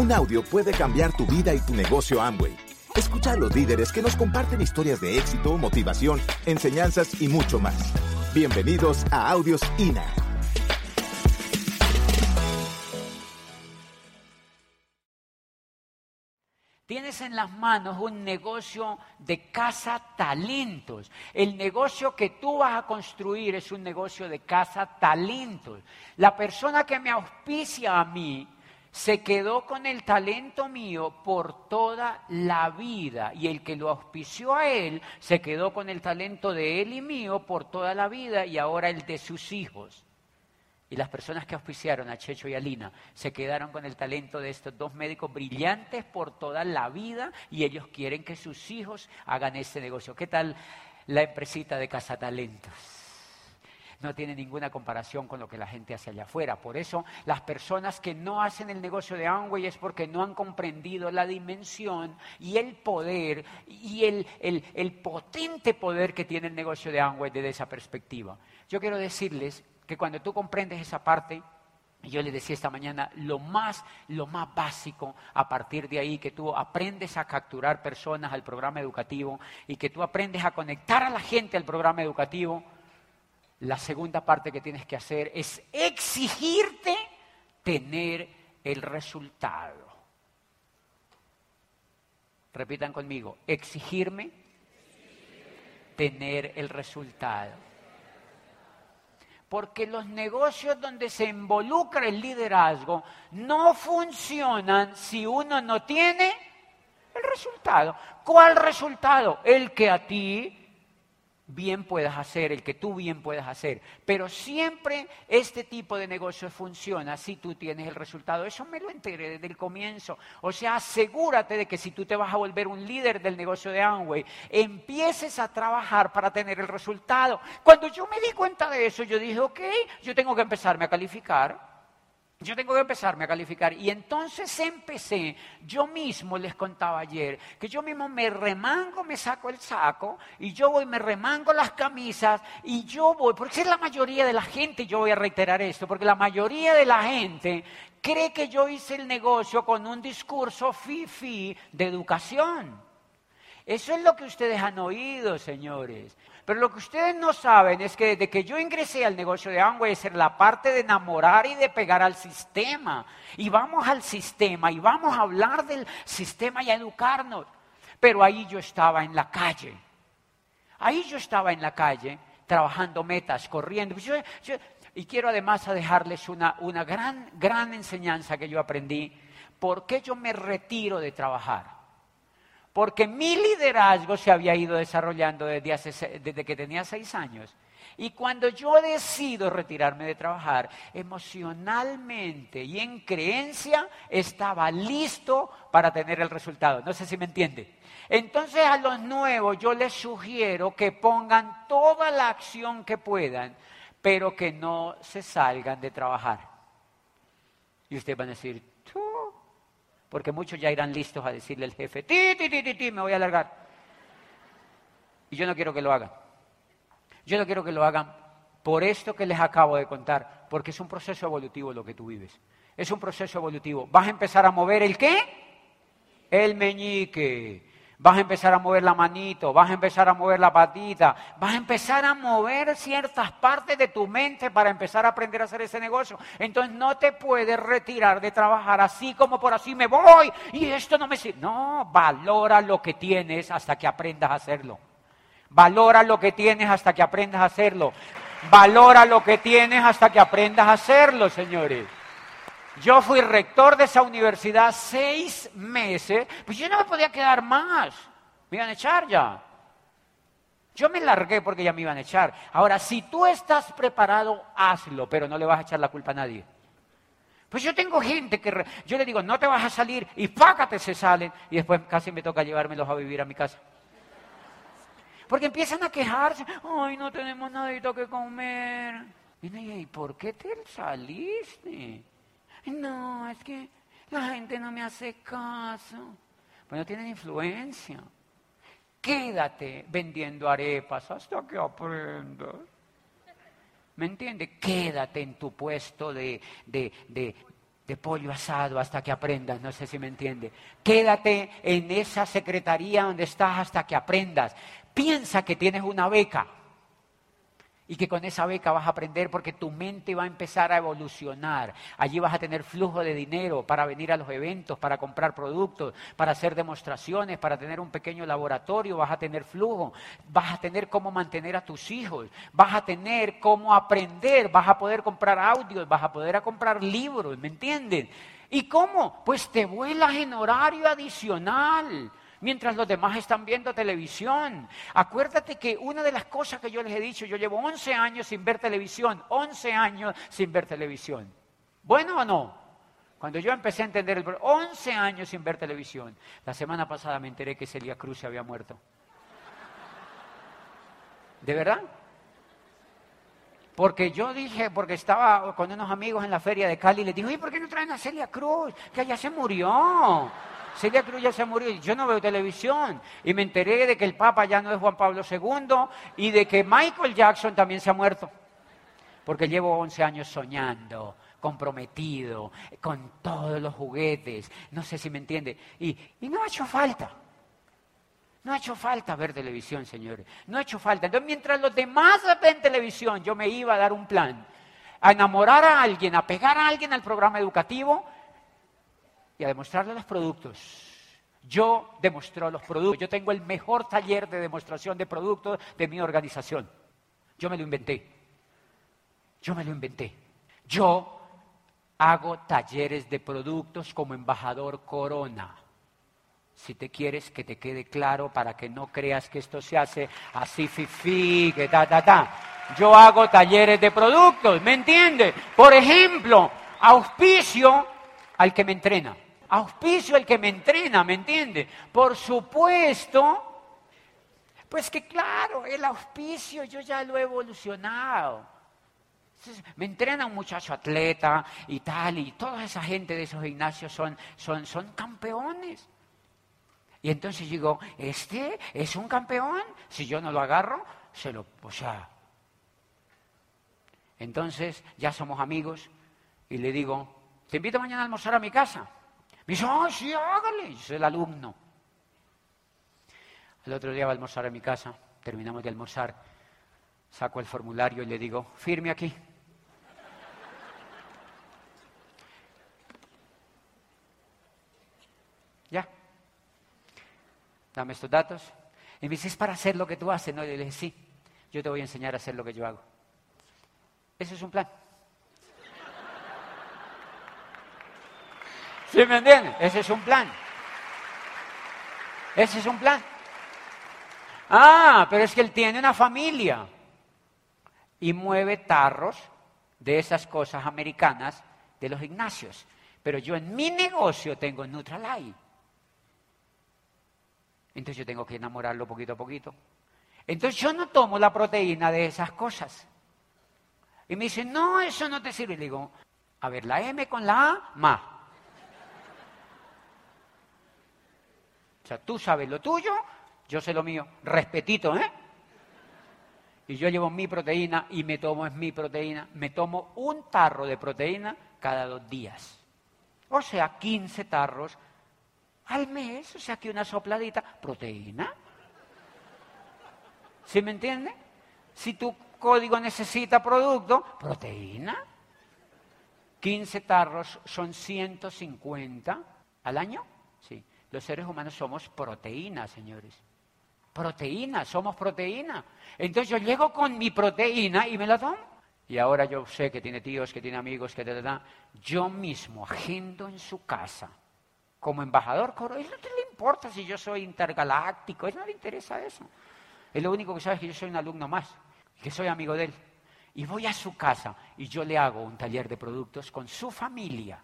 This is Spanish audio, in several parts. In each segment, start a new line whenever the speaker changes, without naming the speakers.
Un audio puede cambiar tu vida y tu negocio Amway. Escucha a los líderes que nos comparten historias de éxito, motivación, enseñanzas y mucho más. Bienvenidos a Audios INA.
Tienes en las manos un negocio de casa talentos. El negocio que tú vas a construir es un negocio de casa talentos. La persona que me auspicia a mí se quedó con el talento mío por toda la vida y el que lo auspició a él se quedó con el talento de él y mío por toda la vida y ahora el de sus hijos. Y las personas que auspiciaron a Checho y a Lina se quedaron con el talento de estos dos médicos brillantes por toda la vida y ellos quieren que sus hijos hagan ese negocio. ¿Qué tal la empresita de Casa Talentos? No tiene ninguna comparación con lo que la gente hace allá afuera. Por eso las personas que no hacen el negocio de Amway es porque no han comprendido la dimensión y el poder y el, el potente poder que tiene el negocio de Amway desde esa perspectiva. Yo quiero decirles que cuando tú comprendes esa parte, yo le decía esta mañana, lo más, lo más básico a partir de ahí, que tú aprendes a capturar personas al programa educativo y que tú aprendes a conectar a la gente al programa educativo, la segunda parte que tienes que hacer es exigirte tener el resultado. Repitan conmigo, exigirme tener el resultado porque los negocios donde se involucra el liderazgo no funcionan si uno no tiene el resultado. ¿Cuál resultado? El que a ti bien puedas hacer, el que tú bien puedas hacer. Pero siempre este tipo de negocio funciona si tú tienes el resultado. Eso me lo enteré desde el comienzo. O sea, asegúrate de que si tú te vas a volver un líder del negocio de Amway, empieces a trabajar para tener el resultado. Cuando yo me di cuenta de eso, yo dije, ok, yo tengo que empezarme a calificar. Yo tengo que empezarme a calificar. Y entonces empecé, yo mismo les contaba ayer, que yo mismo me remango, me saco el saco, y yo voy, me remango las camisas, y yo voy, porque es la mayoría de la gente, yo voy a reiterar esto, porque la mayoría de la gente cree que yo hice el negocio con un discurso fifi de educación. Eso es lo que ustedes han oído, señores. Pero lo que ustedes no saben es que desde que yo ingresé al negocio de Amway es la parte de enamorar y de pegar al sistema. Y vamos al sistema y vamos a hablar del sistema y a educarnos. Pero ahí yo estaba en la calle. Ahí yo estaba en la calle trabajando metas, corriendo. y quiero además dejarles una, una gran, gran enseñanza que yo aprendí. ¿Por qué yo me retiro de trabajar? Porque mi liderazgo se había ido desarrollando desde, que tenía seis años. Y cuando yo decido retirarme de trabajar, emocionalmente y en creencia estaba listo para tener el resultado. No sé si me entiende. Entonces a los nuevos yo les sugiero que pongan toda la acción que puedan, pero que no se salgan de trabajar. Y ustedes van a decir, porque muchos ya irán listos a decirle al jefe, ti, ti, ti, ti, ti, me voy a alargar. Y yo no quiero que lo hagan. Yo no quiero que lo hagan por esto que les acabo de contar, porque es un proceso evolutivo lo que tú vives. Es un proceso evolutivo. Vas a empezar a mover el qué? El meñique vas a empezar a mover la manito, vas a empezar a mover la patita, vas a empezar a mover ciertas partes de tu mente para empezar a aprender a hacer ese negocio. Entonces no te puedes retirar de trabajar así como por así me voy y esto no me sirve. No, valora lo que tienes hasta que aprendas a hacerlo. Valora lo que tienes hasta que aprendas a hacerlo. Valora lo que tienes hasta que aprendas a hacerlo, señores. Yo fui rector de esa universidad seis meses, pues yo no me podía quedar más. Me iban a echar ya. Yo me largué porque ya me iban a echar. Ahora, si tú estás preparado, hazlo, pero no le vas a echar la culpa a nadie. Pues yo tengo gente que yo le digo, no te vas a salir y págate se salen y después casi me toca llevármelos a vivir a mi casa. Porque empiezan a quejarse, ay, no tenemos nada que comer. Y por qué te saliste? No, es que la gente no me hace caso. Pues no tienen influencia. Quédate vendiendo arepas hasta que aprendas. ¿Me entiendes? Quédate en tu puesto de, de pollo asado hasta que aprendas, no sé si me entiende. Quédate en esa secretaría donde estás hasta que aprendas. Piensa que tienes una beca y que con esa beca vas a aprender porque tu mente va a empezar a evolucionar. Allí vas a tener flujo de dinero para venir a los eventos, para comprar productos, para hacer demostraciones, para tener un pequeño laboratorio, vas a tener flujo, vas a tener cómo mantener a tus hijos, vas a tener cómo aprender, vas a poder comprar audios, vas a poder comprar libros, ¿me entienden? ¿Y cómo? Pues te vuelas en horario adicional mientras los demás están viendo televisión. Acuérdate que una de las cosas que yo les he dicho, yo llevo 11 años sin ver televisión, 11 años sin ver televisión. ¿Bueno o no? Cuando yo empecé a entender el 11 años sin ver televisión. La semana pasada me enteré que Celia Cruz se había muerto. ¿De verdad? Porque yo dije, porque estaba con unos amigos en la feria de Cali y les dije, oye, ¿por qué no traen a Celia Cruz? Que ella se murió. Celia Cruz ya se murió y yo no veo televisión. Y me enteré de que el Papa ya no es Juan Pablo II y de que Michael Jackson también se ha muerto. Porque llevo 11 años soñando, comprometido, con todos los juguetes. No sé si me entiende. Y, y no ha hecho falta. No ha hecho falta ver televisión, señores. No ha hecho falta. Entonces, mientras los demás ven televisión, yo me iba a dar un plan. A enamorar a alguien, a pegar a alguien al programa educativo y a demostrarle los productos. Yo demuestro los productos. Yo tengo el mejor taller de demostración de productos de mi organización. Yo me lo inventé. Yo me lo inventé. Yo hago talleres de productos como embajador Corona. Si te quieres que te quede claro para que no creas que esto se hace así fifi, que ta ta ta. Yo hago talleres de productos, ¿me entiendes? Por ejemplo, auspicio al que me entrena auspicio el que me entrena, ¿me entiende? Por supuesto, pues que claro, el auspicio yo ya lo he evolucionado. Me entrena un muchacho atleta y tal, y toda esa gente de esos gimnasios son, son, son campeones. Y entonces digo, este es un campeón, si yo no lo agarro, se lo, o sea. Entonces ya somos amigos y le digo, te invito mañana a almorzar a mi casa. Me dice, ah, sí, hágale. Soy el alumno. El otro día va a almorzar en mi casa, terminamos de almorzar, saco el formulario y le digo, firme aquí. Ya. Dame estos datos. Y me dice, es para hacer lo que tú haces. No, y le dije, sí, yo te voy a enseñar a hacer lo que yo hago. Eso es un plan. ¿Sí me entienden? Ese es un plan. Ese es un plan. Ah, pero es que él tiene una familia y mueve tarros de esas cosas americanas de los gimnasios. Pero yo en mi negocio tengo Nutrilite. Entonces yo tengo que enamorarlo poquito a poquito. Entonces yo no tomo la proteína de esas cosas. Y me dice, no, eso no te sirve. Y le digo, a ver, la M con la A, más. Sea, tú sabes lo tuyo, yo sé lo mío. Respetito, ¿eh? Y yo llevo mi proteína y me tomo es mi proteína. Me tomo un tarro de proteína cada dos días. O sea, 15 tarros al mes. O sea, que una sopladita. Proteína. ¿Sí me entiende? Si tu código necesita producto, proteína. 15 tarros son 150 al año. Los seres humanos somos proteína, señores. Proteína, somos proteína. Entonces yo llego con mi proteína y me la tomo. Y ahora yo sé que tiene tíos, que tiene amigos, que te da. Yo mismo agendo en su casa como embajador. ¿A él no le importa si yo soy intergaláctico, a él no le interesa eso. Es lo único que sabe es que yo soy un alumno más, que soy amigo de él. Y voy a su casa y yo le hago un taller de productos con su familia,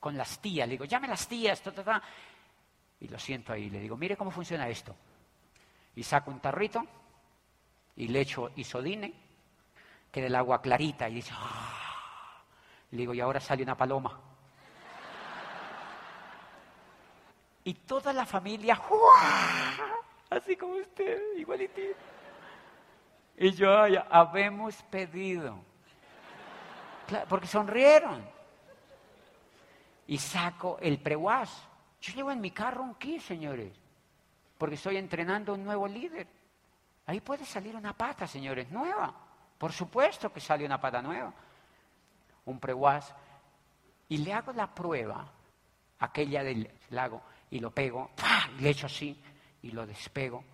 con las tías. Le digo, llame las tías, ta, ta, ta. Y lo siento ahí, le digo, mire cómo funciona esto. Y saco un tarrito y le echo isodine, queda el agua clarita y dice, ¡ah! Le digo, y ahora sale una paloma. Y toda la familia, así como usted, igualito. Y yo, ya, habemos pedido. porque sonrieron. y saco el preguas. Yo llevo en mi carro un kit, señores, porque estoy entrenando un nuevo líder. Ahí puede salir una pata, señores, nueva. Por supuesto que sale una pata nueva. Un preguas. Y le hago la prueba, aquella del lago, y lo pego, y le echo así, y lo despego.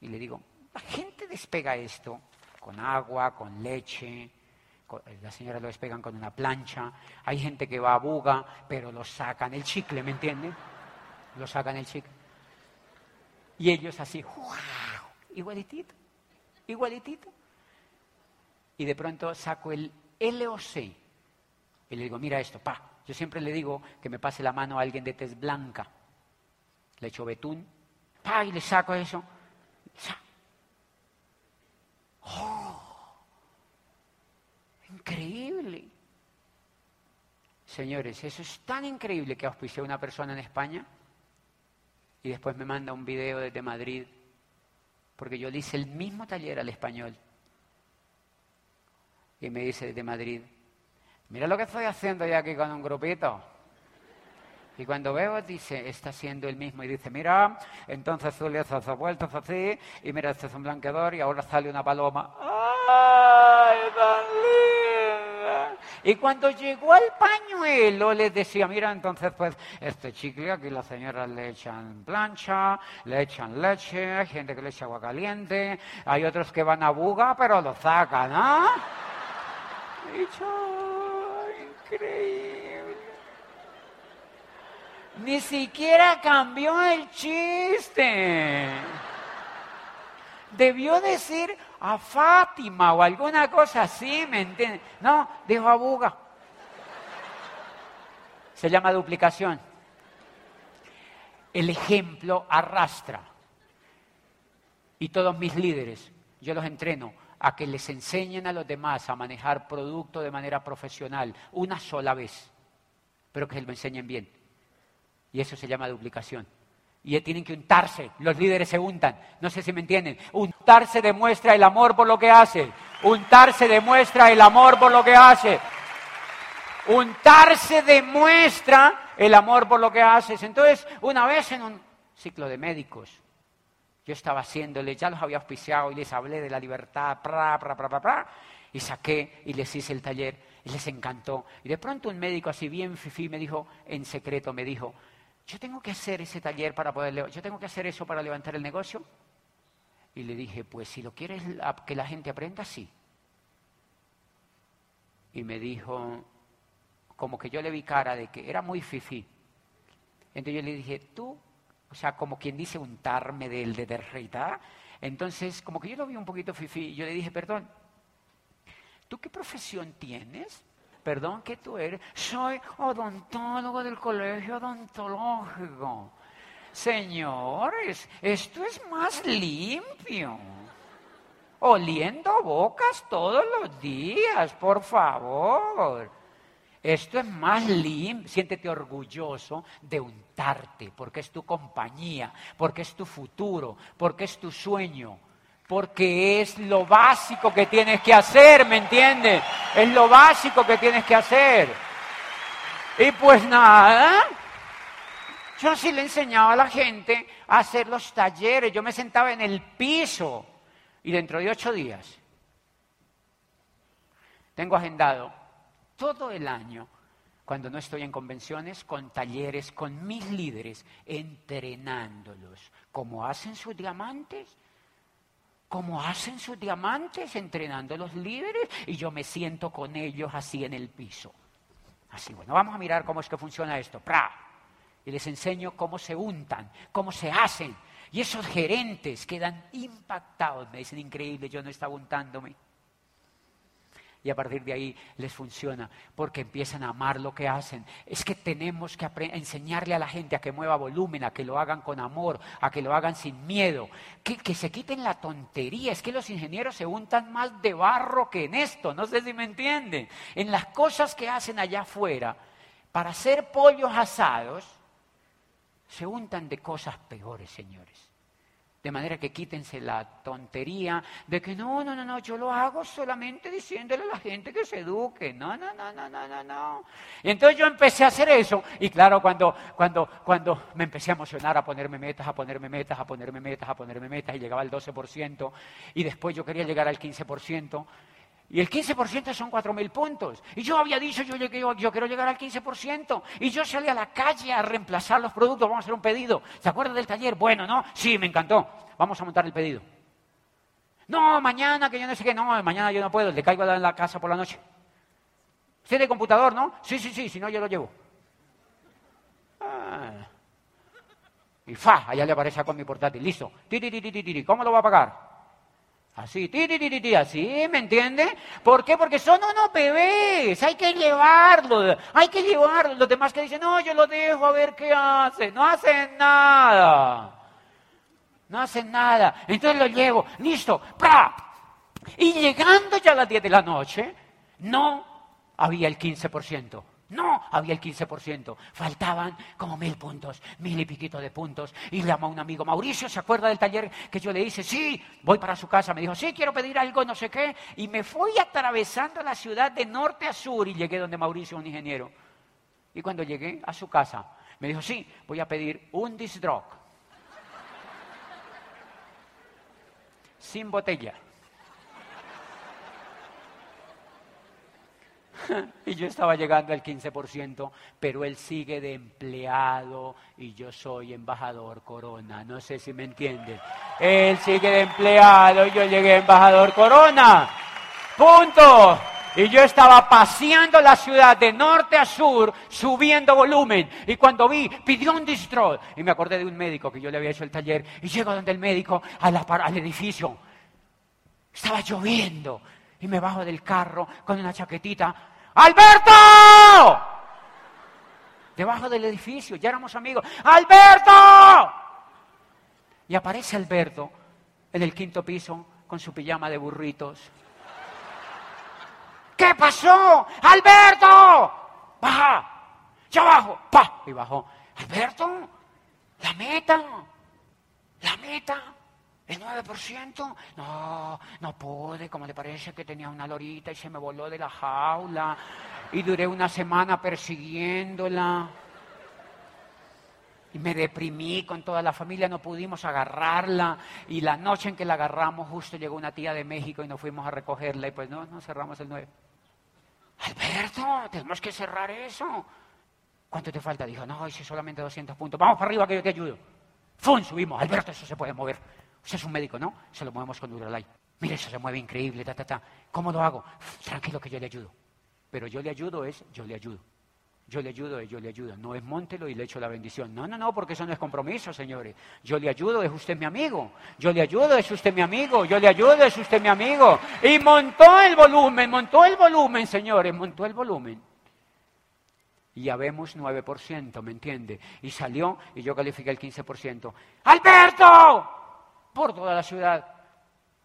Y le digo, la gente despega esto con agua, con leche, las señoras lo despegan con una plancha, hay gente que va a buga, pero lo sacan el chicle, ¿me entienden? Lo sacan el chicle. Y ellos así, ¡wow! Igualitito, igualitito. Y de pronto saco el LOC y le digo, mira esto, pa. Yo siempre le digo que me pase la mano a alguien de tez blanca. Le echo betún, pa, y le saco eso. ¡Oh! Increíble. Señores, eso es tan increíble que auspicié a una persona en España y después me manda un video desde Madrid, porque yo le hice el mismo taller al español. Y me dice desde Madrid, mira lo que estoy haciendo yo aquí con un grupito. Y cuando veo, dice, está haciendo el mismo. Y dice, mira, entonces tú le haces vueltas así, y mira, este es un blanqueador, y ahora sale una paloma. ¡Ay, tan linda! Y cuando llegó al pañuelo, les decía, mira, entonces, pues, este chicle, aquí las señoras le echan plancha, le echan leche, hay gente que le echa agua caliente, hay otros que van a buga, pero lo sacan, ¿ah? increíble. Ni siquiera cambió el chiste. Debió decir a Fátima o alguna cosa así, ¿me entiendes? No, dijo a Buga. Se llama duplicación. El ejemplo arrastra. Y todos mis líderes, yo los entreno a que les enseñen a los demás a manejar producto de manera profesional una sola vez, pero que se lo enseñen bien. Y eso se llama duplicación. Y tienen que untarse, los líderes se untan, no sé si me entienden. Untarse demuestra el amor por lo que hace. Untarse demuestra el amor por lo que hace. Untarse demuestra el amor por lo que haces. Entonces, una vez en un ciclo de médicos, yo estaba haciéndole, ya los había auspiciado y les hablé de la libertad, pra, pra, pra, pra, y saqué y les hice el taller y les encantó. Y de pronto un médico así bien fifí me dijo, en secreto me dijo, yo tengo que hacer ese taller para poder, yo tengo que hacer eso para levantar el negocio. Y le dije, pues si lo quieres que la gente aprenda, sí. Y me dijo, como que yo le vi cara de que era muy fifí. Entonces yo le dije, tú o sea, como quien dice untarme del de derrita. Entonces, como que yo lo vi un poquito fifi, yo le dije, perdón, ¿tú qué profesión tienes? Perdón, ¿qué tú eres? Soy odontólogo del colegio odontológico. Señores, esto es más limpio. Oliendo bocas todos los días, por favor. Esto es más limpio. Siéntete orgulloso de untarte, porque es tu compañía, porque es tu futuro, porque es tu sueño, porque es lo básico que tienes que hacer, ¿me entiendes? Es lo básico que tienes que hacer. Y pues nada, yo sí le enseñaba a la gente a hacer los talleres. Yo me sentaba en el piso y dentro de ocho días tengo agendado todo el año, cuando no estoy en convenciones, con talleres, con mis líderes, entrenándolos. como hacen sus diamantes? como hacen sus diamantes? Entrenando a los líderes y yo me siento con ellos así en el piso. Así, bueno, vamos a mirar cómo es que funciona esto. ¡Pra! Les enseño cómo se untan, cómo se hacen. Y esos gerentes quedan impactados. Me dicen, increíble, yo no estaba untándome y a partir de ahí les funciona porque empiezan a amar lo que hacen. Es que tenemos que enseñarle a la gente a que mueva volumen, a que lo hagan con amor, a que lo hagan sin miedo, que, que se quiten la tontería. Es que los ingenieros se untan más de barro que en esto, no sé si me entienden. En las cosas que hacen allá afuera, para hacer pollos asados, se untan de cosas peores, señores. De manera que quítense la tontería de que no, no, no, no, yo lo hago solamente diciéndole a la gente que se eduque. No, no, no, no, no, no, no. Y entonces yo empecé a hacer eso. Y claro, cuando, cuando, cuando me empecé a emocionar, a ponerme metas, a ponerme metas, a ponerme metas, a ponerme metas, y llegaba al 12%, y después yo quería llegar al 15%, y el 15% son 4.000 puntos. Y yo había dicho, yo, yo, yo, quiero llegar al 15%. Y yo salí a la calle a reemplazar los productos, vamos a hacer un pedido. ¿Se acuerda del taller? Bueno, ¿no? Sí, me encantó. Vamos a montar el pedido. No, mañana, que yo no sé qué. No, mañana yo no puedo, le caigo en la casa por la noche. ¿Usted de computador, no? Sí, sí, sí, si no yo lo llevo. Ah. Y fa, allá le aparece con mi portátil, listo. ¿Cómo lo va a pagar? Así, ti, ti, ti, así, ¿me entiende? ¿Por qué? Porque son unos bebés, hay que llevarlo, hay que llevarlo. Los demás que dicen, no, yo lo dejo a ver qué hace, no hacen nada. No hacen nada. Entonces lo llevo, listo, ¡pra! Y llegando ya a las 10 de la noche, no había el 15%. No, había el 15%. Faltaban como mil puntos, mil y piquito de puntos. Y llamó a un amigo, Mauricio, ¿se acuerda del taller que yo le hice? Sí, voy para su casa. Me dijo, sí, quiero pedir algo, no sé qué. Y me fui atravesando la ciudad de norte a sur y llegué donde Mauricio, un ingeniero. Y cuando llegué a su casa, me dijo, sí, voy a pedir un disdrog. Sin botella. y yo estaba llegando al 15%, pero él sigue de empleado y yo soy embajador Corona. No sé si me entiende. Él sigue de empleado y yo llegué a embajador Corona. Punto. Y yo estaba paseando la ciudad de norte a sur, subiendo volumen. Y cuando vi, pidió un distro. Y me acordé de un médico que yo le había hecho el taller. Y llego donde el médico, al edificio. Estaba lloviendo. Y me bajo del carro con una chaquetita ¡Alberto! Debajo del edificio, ya éramos amigos. ¡Alberto! Y aparece Alberto en el quinto piso con su pijama de burritos. ¿Qué pasó? ¡Alberto! ¡Baja! ¡Ya bajo! ¡Pa! Y bajó. ¡Alberto! ¡La meta! ¡La meta! ¿El 9%? No, no pude, como le parece que tenía una lorita y se me voló de la jaula y duré una semana persiguiéndola. Y me deprimí con toda la familia, no pudimos agarrarla. Y la noche en que la agarramos, justo llegó una tía de México y nos fuimos a recogerla. Y pues no, no cerramos el 9. Alberto, tenemos que cerrar eso. ¿Cuánto te falta? Dijo, no, hice solamente 200 puntos. Vamos para arriba que yo te ayudo. ¡Fum! Subimos. Alberto, eso se puede mover. Usted es un médico, ¿no? Se lo movemos con Duralay. Mire, eso se mueve increíble, ta, ta, ta. ¿Cómo lo hago? Tranquilo que yo le ayudo. Pero yo le ayudo es, yo le ayudo. Yo le ayudo es, yo le ayudo. No es montelo y le echo la bendición. No, no, no, porque eso no es compromiso, señores. Yo le ayudo, es usted mi amigo. Yo le ayudo, es usted mi amigo. Yo le ayudo, es usted mi amigo. Y montó el volumen, montó el volumen, señores, montó el volumen. Y ya vemos 9%, ¿me entiende? Y salió y yo califiqué el 15%. ¡Alberto! Por toda la ciudad.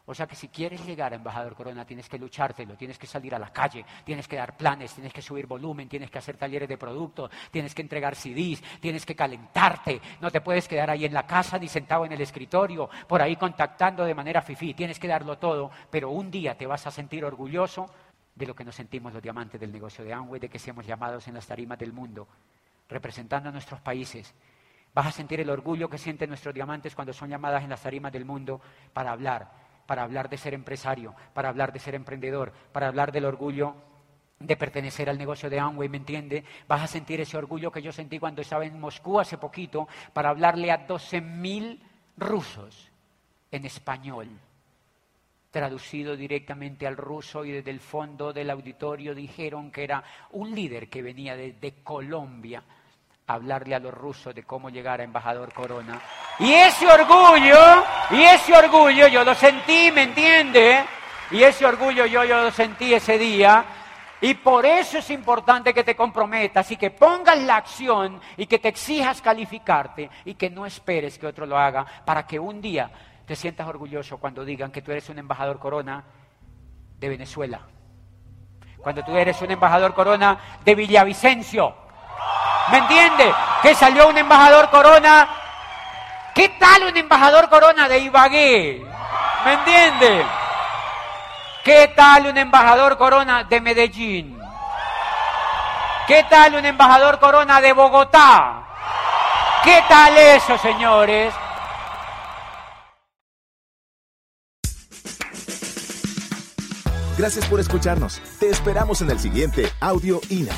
O sea que si quieres llegar a embajador Corona tienes que luchártelo, tienes que salir a la calle, tienes que dar planes, tienes que subir volumen, tienes que hacer talleres de productos, tienes que entregar CDs, tienes que calentarte, no te puedes quedar ahí en la casa ni sentado en el escritorio, por ahí contactando de manera fifí, tienes que darlo todo, pero un día te vas a sentir orgulloso de lo que nos sentimos los diamantes del negocio de Amway, de que seamos llamados en las tarimas del mundo, representando a nuestros países Vas a sentir el orgullo que sienten nuestros diamantes cuando son llamadas en las tarimas del mundo para hablar, para hablar de ser empresario, para hablar de ser emprendedor, para hablar del orgullo de pertenecer al negocio de Amway, ¿me entiende? Vas a sentir ese orgullo que yo sentí cuando estaba en Moscú hace poquito para hablarle a 12.000 rusos en español, traducido directamente al ruso y desde el fondo del auditorio dijeron que era un líder que venía de Colombia hablarle a los rusos de cómo llegar a embajador Corona. Y ese orgullo, y ese orgullo yo lo sentí, ¿me entiende? Y ese orgullo yo, yo lo sentí ese día. Y por eso es importante que te comprometas y que pongas la acción y que te exijas calificarte y que no esperes que otro lo haga para que un día te sientas orgulloso cuando digan que tú eres un embajador corona de Venezuela. Cuando tú eres un embajador corona de Villavicencio ¿Me entiende? Que salió un embajador corona ¿Qué tal un embajador corona de Ibagué? ¿Me entiende? ¿Qué tal un embajador corona de Medellín? ¿Qué tal un embajador corona de Bogotá? ¿Qué tal eso, señores?
Gracias por escucharnos. Te esperamos en el siguiente Audio INA.